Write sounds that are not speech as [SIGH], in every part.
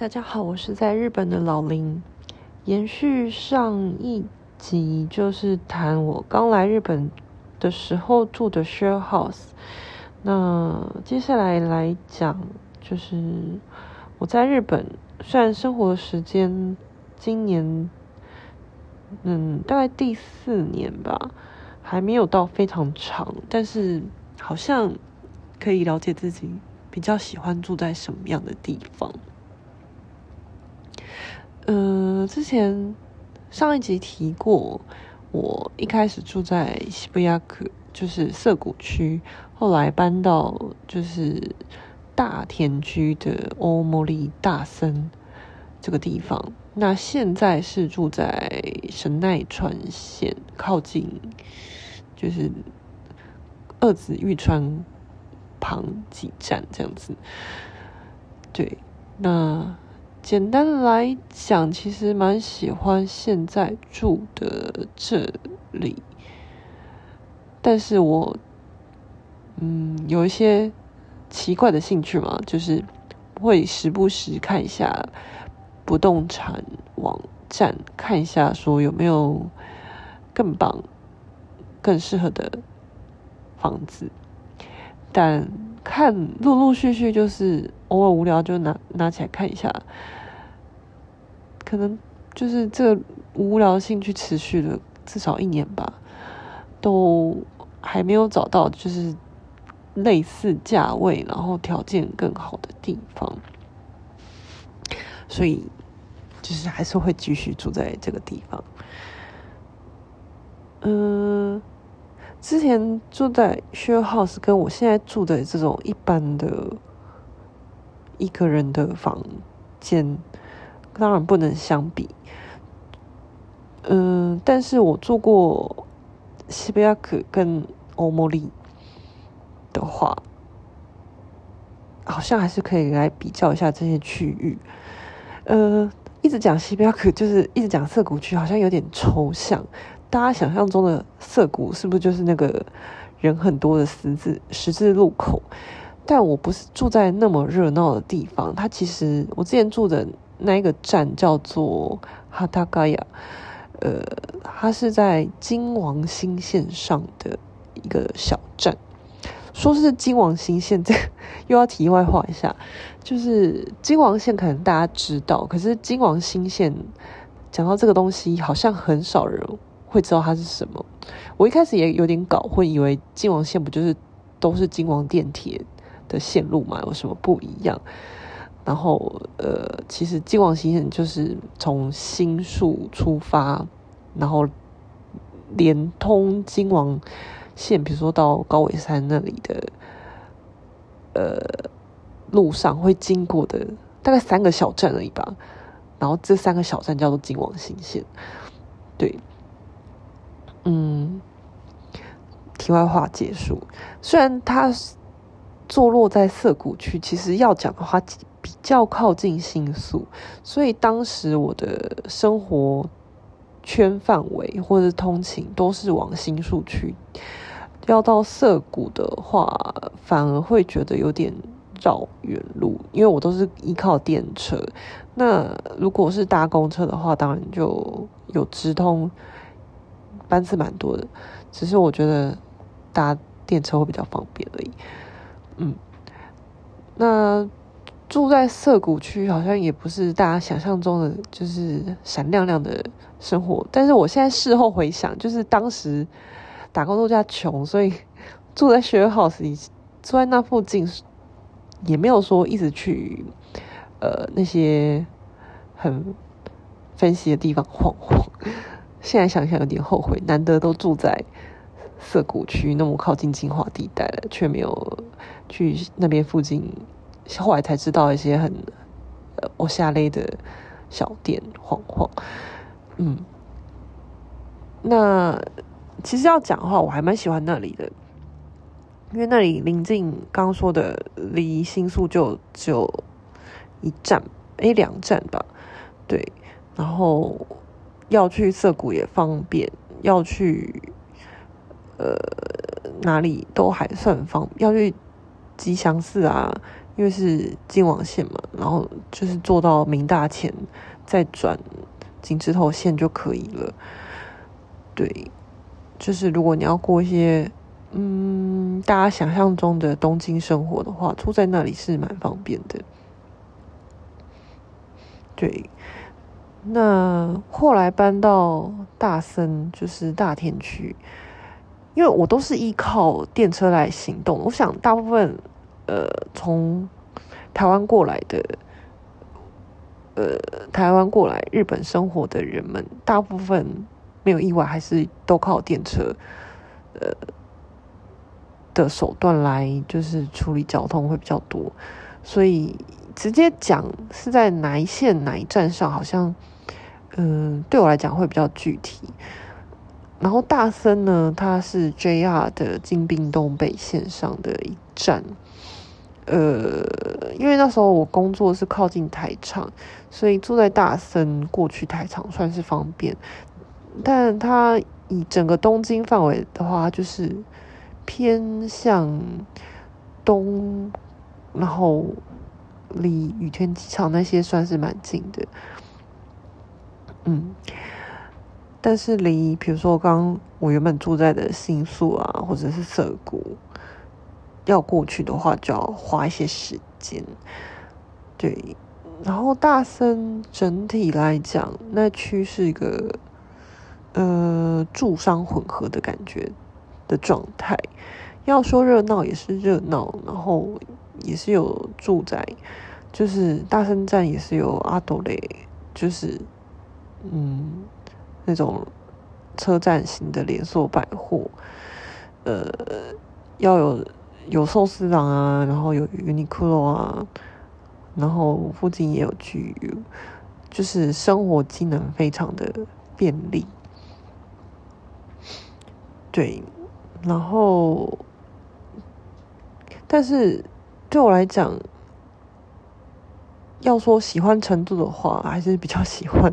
大家好，我是在日本的老林。延续上一集，就是谈我刚来日本的时候住的 share house。那接下来来讲，就是我在日本虽然生活的时间今年，嗯，大概第四年吧，还没有到非常长，但是好像可以了解自己比较喜欢住在什么样的地方。嗯、之前上一集提过，我一开始住在涩谷区，就是涩谷区，后来搬到就是大田区的大森大森这个地方。那现在是住在神奈川县，靠近就是二子玉川旁几站这样子。对，那。简单来讲，其实蛮喜欢现在住的这里，但是我嗯有一些奇怪的兴趣嘛，就是会时不时看一下不动产网站，看一下说有没有更棒、更适合的房子，但看陆陆续续就是偶尔无聊就拿拿起来看一下。可能就是这无聊兴趣持续了至少一年吧，都还没有找到就是类似价位，然后条件更好的地方，所以就是还是会继续住在这个地方。嗯，之前住在 share house，跟我现在住的这种一般的一个人的房间。当然不能相比，嗯，但是我住过涩谷跟大森的话，好像还是可以来比较一下这些区域。呃，一直讲涩谷就是一直讲涩谷区，好像有点抽象。大家想象中的涩谷是不是就是那个人很多的十字十字路口？但我不是住在那么热闹的地方，它其实我之前住的。那一个站叫做哈塔嘎亚，呃，它是在金王新线上的一个小站。说是金王新线，这又要题外话一下，就是金王线可能大家知道，可是金王新线讲到这个东西，好像很少人会知道它是什么。我一开始也有点搞混，以为金王线不就是都是金王电铁的线路嘛，有什么不一样？然后，呃，其实金王新线就是从新宿出发，然后连通金王线，比如说到高尾山那里的，呃，路上会经过的大概三个小站而已吧。然后这三个小站叫做金王新线。对，嗯，题外话结束。虽然它坐落在涩谷区，其实要讲的话。比较靠近新宿，所以当时我的生活圈范围或者通勤都是往新宿去。要到涩谷的话，反而会觉得有点绕远路，因为我都是依靠电车。那如果是搭公车的话，当然就有直通，班次蛮多的。只是我觉得搭电车会比较方便而已。嗯，那。住在涩谷区好像也不是大家想象中的，就是闪亮亮的生活。但是我现在事后回想，就是当时打工度假穷，所以 [LAUGHS] 住在 share house 里，住在那附近，也没有说一直去呃那些很分析的地方晃晃。现在想想有点后悔，难得都住在涩谷区那么靠近精华地带了，却没有去那边附近。后来才知道一些很呃欧夏类的小店晃晃，嗯，那其实要讲的话，我还蛮喜欢那里的，因为那里临近刚刚说的，离新宿就只有一站，诶，两站吧，对，然后要去涩谷也方便，要去呃哪里都还算方便，要去吉祥寺啊。因为是京王线嘛，然后就是坐到明大前再转井之头线就可以了。对，就是如果你要过一些嗯大家想象中的东京生活的话，住在那里是蛮方便的。对，那后来搬到大森，就是大田区。因为我都是依靠电车来行动，我想大部分呃从台湾过来的，呃台湾过来日本生活的人们，大部分没有意外还是都靠电车，呃的手段来就是处理交通会比较多，所以直接讲是在哪一线哪一站上，好像嗯、呃、对我来讲会比较具体。然后大森呢，它是 JR 的京滨东北线上的一站。呃，因为那时候我工作是靠近台场，所以住在大森过去台场算是方便。但它以整个东京范围的话，就是偏向东，然后离羽田机场那些算是蛮近的。嗯。但是离，比如说刚刚我原本住在的新宿啊，或者是涩谷，要过去的话，就要花一些时间。对，然后大森整体来讲，那区是一个呃住商混合的感觉的状态。要说热闹也是热闹，然后也是有住宅，就是大森站也是有阿斗雷，就是嗯。那种车站型的连锁百货，呃，要有有寿司郎啊，然后有 Uniqlo 啊，然后附近也有 GU，就是生活机能非常的便利。对，然后，但是对我来讲，要说喜欢程度的话，还是比较喜欢。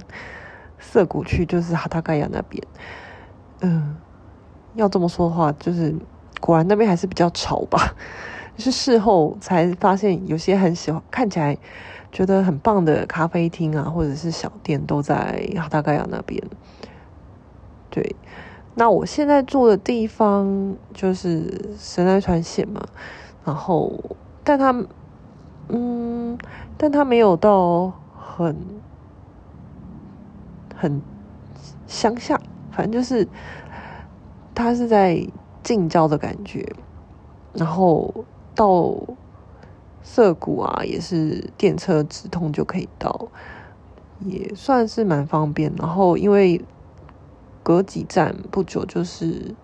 涩谷区就是哈塔盖亚那边，嗯，要这么说的话，就是果然那边还是比较潮吧。[LAUGHS] 是事后才发现，有些很喜欢看起来觉得很棒的咖啡厅啊，或者是小店都在哈塔盖亚那边。对，那我现在住的地方就是神奈川县嘛，然后，但它，嗯，但它没有到很。很乡下，反正就是它是在近郊的感觉，然后到涩谷啊，也是电车直通就可以到，也算是蛮方便。然后因为隔几站不久就是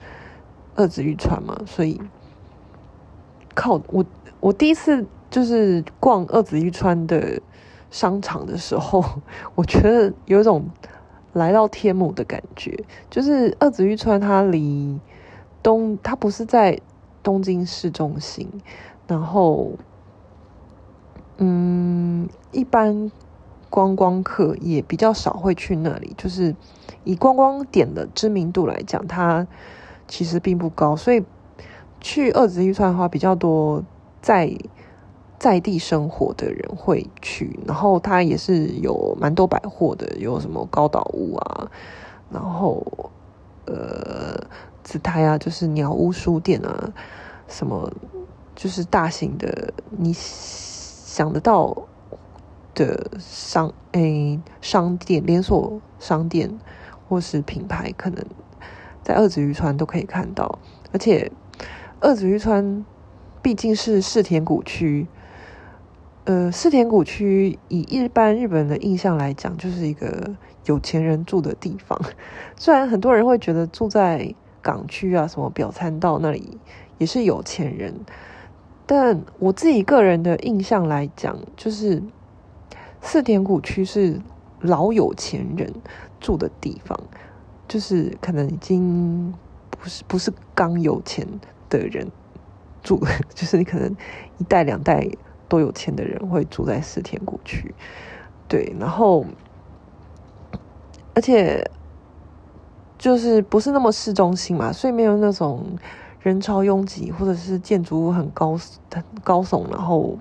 二子玉川嘛，所以靠我我第一次就是逛二子玉川的商场的时候，[LAUGHS] 我觉得有一种。来到天母的感觉，就是二子玉川，它离东，它不是在东京市中心，然后，嗯，一般观光客也比较少会去那里，就是以观光点的知名度来讲，它其实并不高，所以去二子玉川的话比较多在。在地生活的人会去，然后它也是有蛮多百货的，有什么高岛屋啊，然后呃紫台啊，就是鸟屋书店啊，什么就是大型的你想得到的商诶、商店连锁商店或是品牌，可能在二子玉川都可以看到，而且二子玉川毕竟是世田谷区。呃，四田谷区以一般日本人的印象来讲，就是一个有钱人住的地方。[LAUGHS] 虽然很多人会觉得住在港区啊，什么表参道那里也是有钱人，但我自己个人的印象来讲，就是四田谷区是老有钱人住的地方，就是可能已经不是不是刚有钱的人住，[LAUGHS] 就是你可能一代两代。都有钱的人会住在四田谷区，对，然后而且就是不是那么市中心嘛，所以没有那种人潮拥挤，或者是建筑物很高很高耸，然后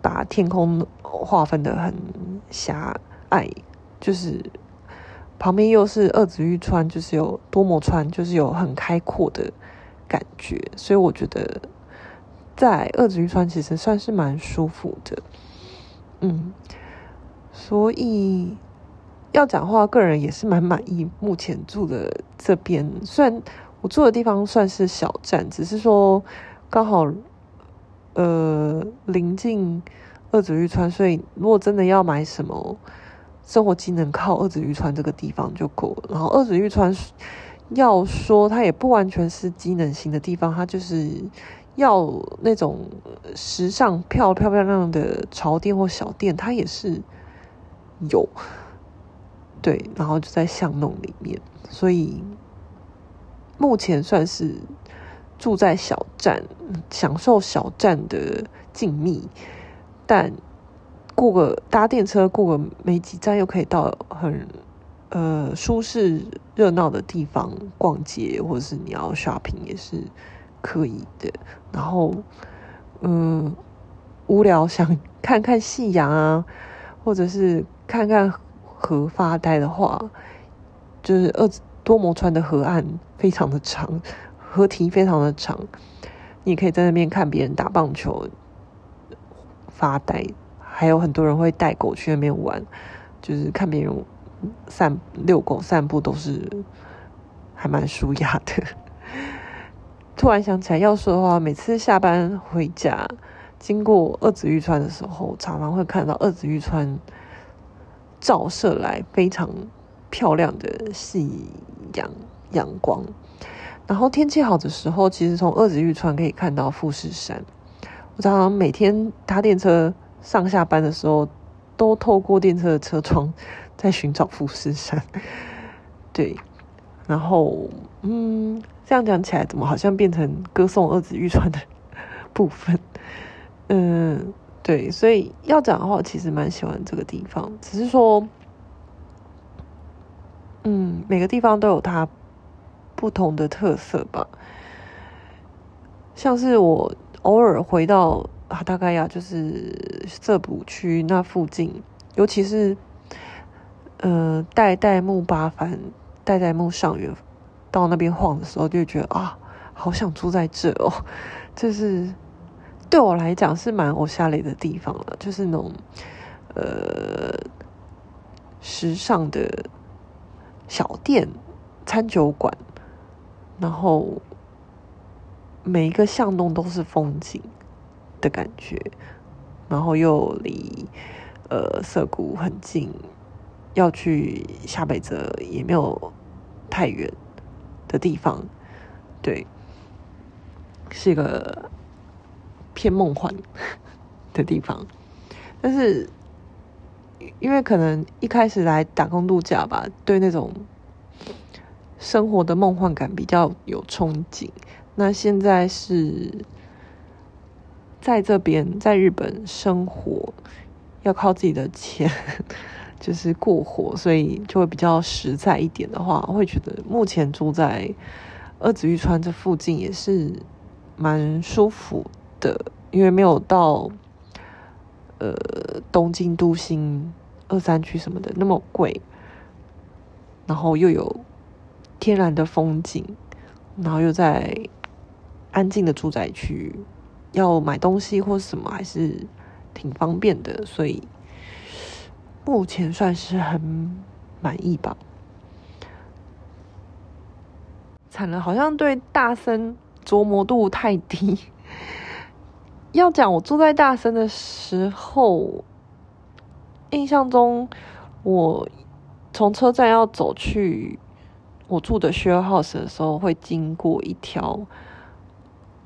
把天空划分得很狭隘，就是旁边又是二子玉川，就是有多摩川，就是有很开阔的感觉，所以我觉得在二子玉川其实算是蛮舒服的，嗯，所以要讲话，个人也是蛮满意目前住的这边，虽然我住的地方算是小站，只是说刚好。呃，临近二子玉川，所以如果真的要买什么生活机能，靠二子玉川这个地方就够了。然后二子玉川要说它也不完全是机能型的地方，它就是要那种时尚漂漂漂亮的潮店或小店，它也是有。对，然后就在巷弄里面，所以目前算是。住在小站，享受小站的静谧，但过个搭电车过个没几站，又可以到很呃舒适热闹的地方逛街，或者是你要 shopping 也是可以的。然后，嗯，无聊想看看夕阳啊，或者是看看河发呆的话，就是二多摩川的河岸非常的长。河堤非常的长，你可以在那边看别人打棒球、发呆，还有很多人会带狗去那边玩，就是看别人散遛狗、散步，都是还蛮舒压的。突然想起来要说的话，每次下班回家经过二子玉川的时候，常常会看到二子玉川照射来非常漂亮的夕阳阳光。然后天气好的时候，其实从二子玉川可以看到富士山。我常常每天搭电车上下班的时候，都透过电车的车窗在寻找富士山。对，然后嗯，这样讲起来，怎么好像变成歌颂二子玉川的 [LAUGHS] 部分？嗯，对，所以要讲的话，其实蛮喜欢这个地方，只是说，嗯，每个地方都有它。不同的特色吧，像是我偶尔回到哈达嘎亚，就是涩谷区那附近，尤其是呃代代木八幡、代代木上元到那边晃的时候，就觉得啊，好想住在这哦。[LAUGHS] 就是对我来讲是蛮偶像类的地方了，就是那种呃时尚的小店、餐酒馆。然后每一个巷弄都是风景的感觉，然后又离呃涩谷很近，要去下北泽也没有太远的地方，对，是一个偏梦幻 [LAUGHS] 的地方。但是因为可能一开始来打工度假吧，对那种。生活的梦幻感比较有憧憬。那现在是在这边，在日本生活，要靠自己的钱，就是过活，所以就会比较实在一点的话，我会觉得目前住在二子玉川这附近也是蛮舒服的，因为没有到呃东京都心二三区什么的那么贵，然后又有。天然的风景，然后又在安静的住宅区，要买东西或什么还是挺方便的，所以目前算是很满意吧。惨了，好像对大森琢磨度太低。[LAUGHS] 要讲我住在大森的时候，印象中我从车站要走去。我住的 share house 的时候，会经过一条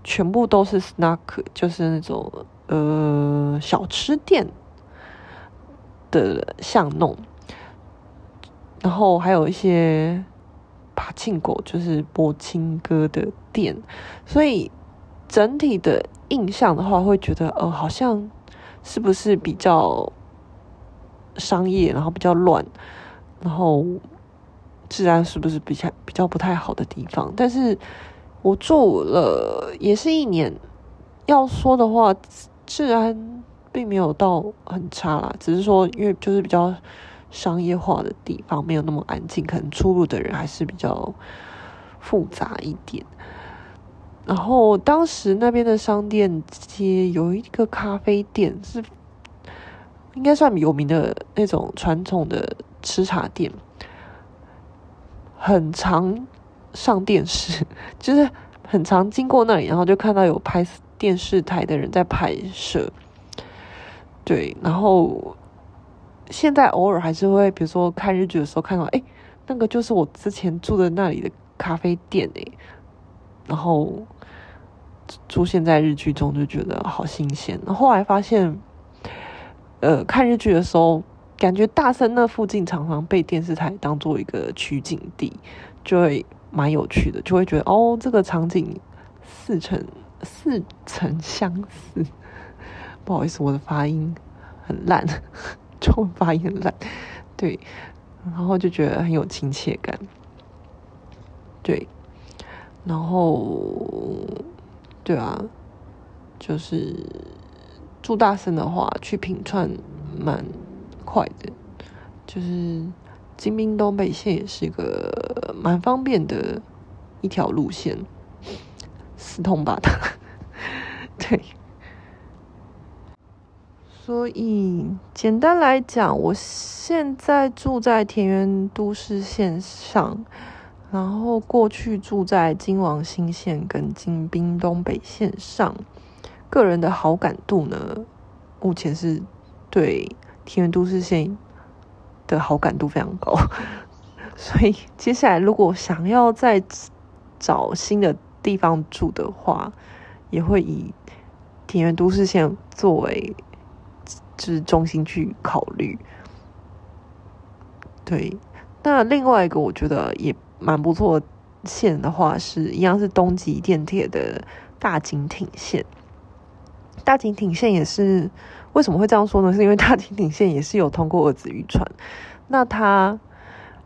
全部都是 snack，就是那种呃小吃店的巷弄，然后还有一些柏青哥，就是播青歌的店，所以整体的印象的话，会觉得哦、呃，好像是不是比较商业，然后比较乱，然后。治安是不是比较比较不太好的地方？但是我住了也是一年，要说的话，治安并没有到很差啦，只是说因为就是比较商业化的地方，没有那么安静，可能出入的人还是比较复杂一点。然后当时那边的商店街有一个咖啡店，是应该算有名的那种传统的吃茶店，很常上电视，[LAUGHS] 就是很常经过那里，然后就看到有拍电视台的人在拍摄。对，然后现在偶尔还是会，比如说看日剧的时候看到，哎，那个就是我之前住的那里的咖啡店哎，然后。出现在日剧中就觉得好新鲜。后来发现，呃，看日剧的时候，感觉大森那附近常常被电视台当做一个取景地，就会蛮有趣的，就会觉得哦，这个场景似曾似曾相似。不好意思，我的发音很烂，[LAUGHS] 中文发音很烂。对，然后就觉得很有亲切感。对，然后。对啊，就是住大森的话，去品川蛮快的。就是金滨东北线也是一个蛮方便的一条路线，四通八达。对，所以简单来讲，我现在住在田园都市线上。然后过去住在京王新线跟京滨东北线上，个人的好感度呢，目前是对田园都市线的好感度非常高，[LAUGHS] 所以接下来如果想要再找新的地方住的话，也会以田园都市线作为就是中心去考虑。对，那另外一个我觉得也。蛮不错线的话，是一样是东急电铁的大井町线。大井町线也是为什么会这样说呢？[LAUGHS] 是因为大井町线也是有通过儿子渔船，那它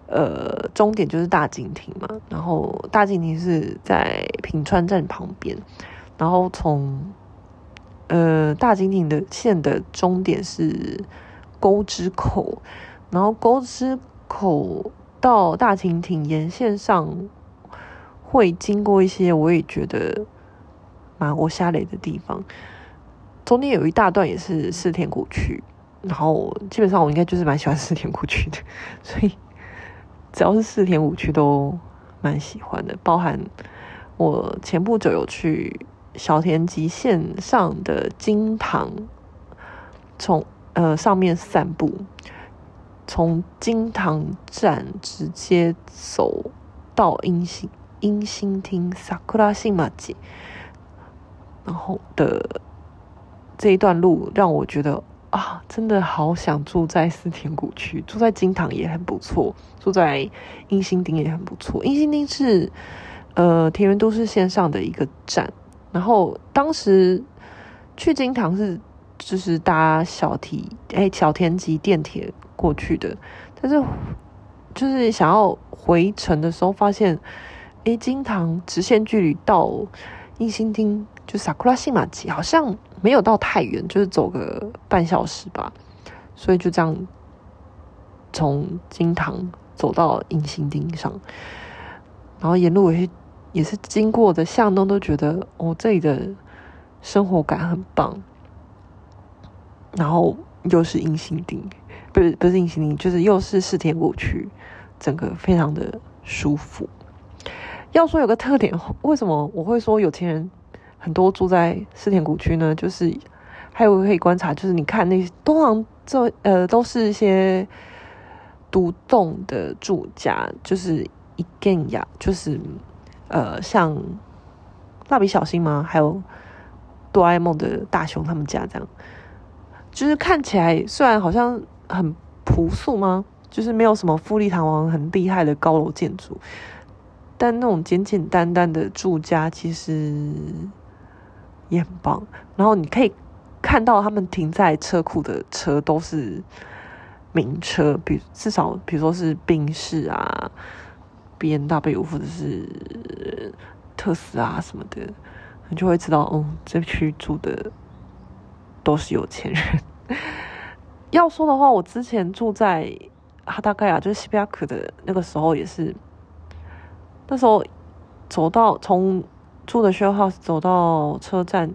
呃终点就是大井町嘛，然后大井町是在平川站旁边，然后从呃大井町的线的终点是沟之口，然后沟之口。到大井町沿线上会经过一些我也觉得蛮我下雷的地方，中间有一大段也是四田谷区，然后基本上我应该就是蛮喜欢四田谷区的，所以只要是四田谷区都蛮喜欢的，包含我前不久有去小田急线上的金堂，从呃上面散步。从金堂站直接走到英心英心町 Sakura 新町，然后的这一段路让我觉得啊，真的好想住在四田谷区，住在金堂也很不错，住在英心町也很不错。英心町是呃田园都市线上的一个站，然后当时去金堂是就是搭小提哎小田急电铁。过去的，但是就是想要回程的时候，发现，诶，金堂直线距离到英心町，就萨库拉西马吉好像没有到太远，就是走个半小时吧，所以就这样从金堂走到英心町上，然后沿路也是也是经过的巷弄，都觉得哦，这里的生活感很棒，然后又是银杏町。不是不是银杏町，就是又是四田谷区，整个非常的舒服。要说有个特点，为什么我会说有钱人很多住在四田谷区呢？就是还有可以观察，就是你看那些通常这呃都是一些独栋的住家，就是一轩家，就是呃像蜡笔小新吗？还有哆啦 A 梦的大雄他们家这样，就是看起来虽然好像。很朴素吗？就是没有什么富丽堂皇、很厉害的高楼建筑，但那种简简单单的住家其实也很棒。然后你可以看到他们停在车库的车都是名车，比至少比如说是宾士啊、BMW 或者是特斯拉什么的，你就会知道，嗯，这区住的都是有钱人。要说的话，我之前住在哈达盖亚，就是西比亚克的那个时候，也是那时候走到从住的 share house 走到车站，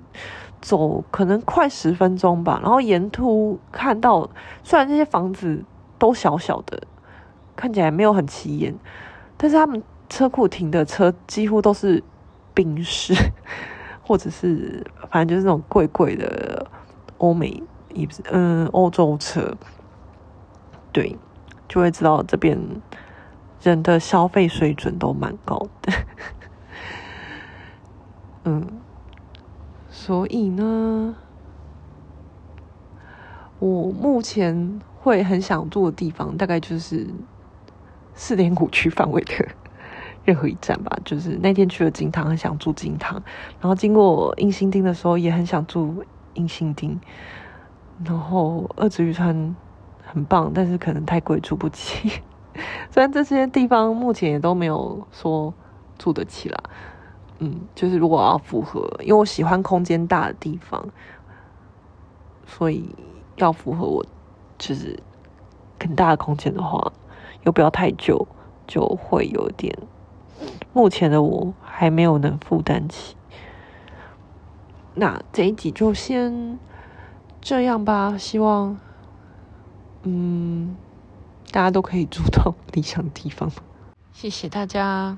走可能快十分钟吧。然后沿途看到，虽然这些房子都小小的，看起来没有很起眼，但是他们车库停的车几乎都是宾士，[LAUGHS] 或者是反正就是那种贵贵的欧美。也不是，嗯，欧洲车，对，就会知道这边人的消费水准都蛮高的，[LAUGHS] 嗯，所以呢，我目前会很想住的地方，大概就是四点五区范围的 [LAUGHS] 任何一站吧。就是那天去了金堂，很想住金堂，然后经过英新町的时候，也很想住英新町。然后二子玉川很棒，但是可能太贵，住不起。[LAUGHS] 虽然这些地方目前也都没有说住得起啦，嗯，就是如果要符合，因为我喜欢空间大的地方，所以要符合我就是很大的空间的话，又不要太久，就会有点。目前的我还没有能负担起。那这一集就先。这样吧，希望，嗯，大家都可以住到 [LAUGHS] 理想的地方。谢谢大家。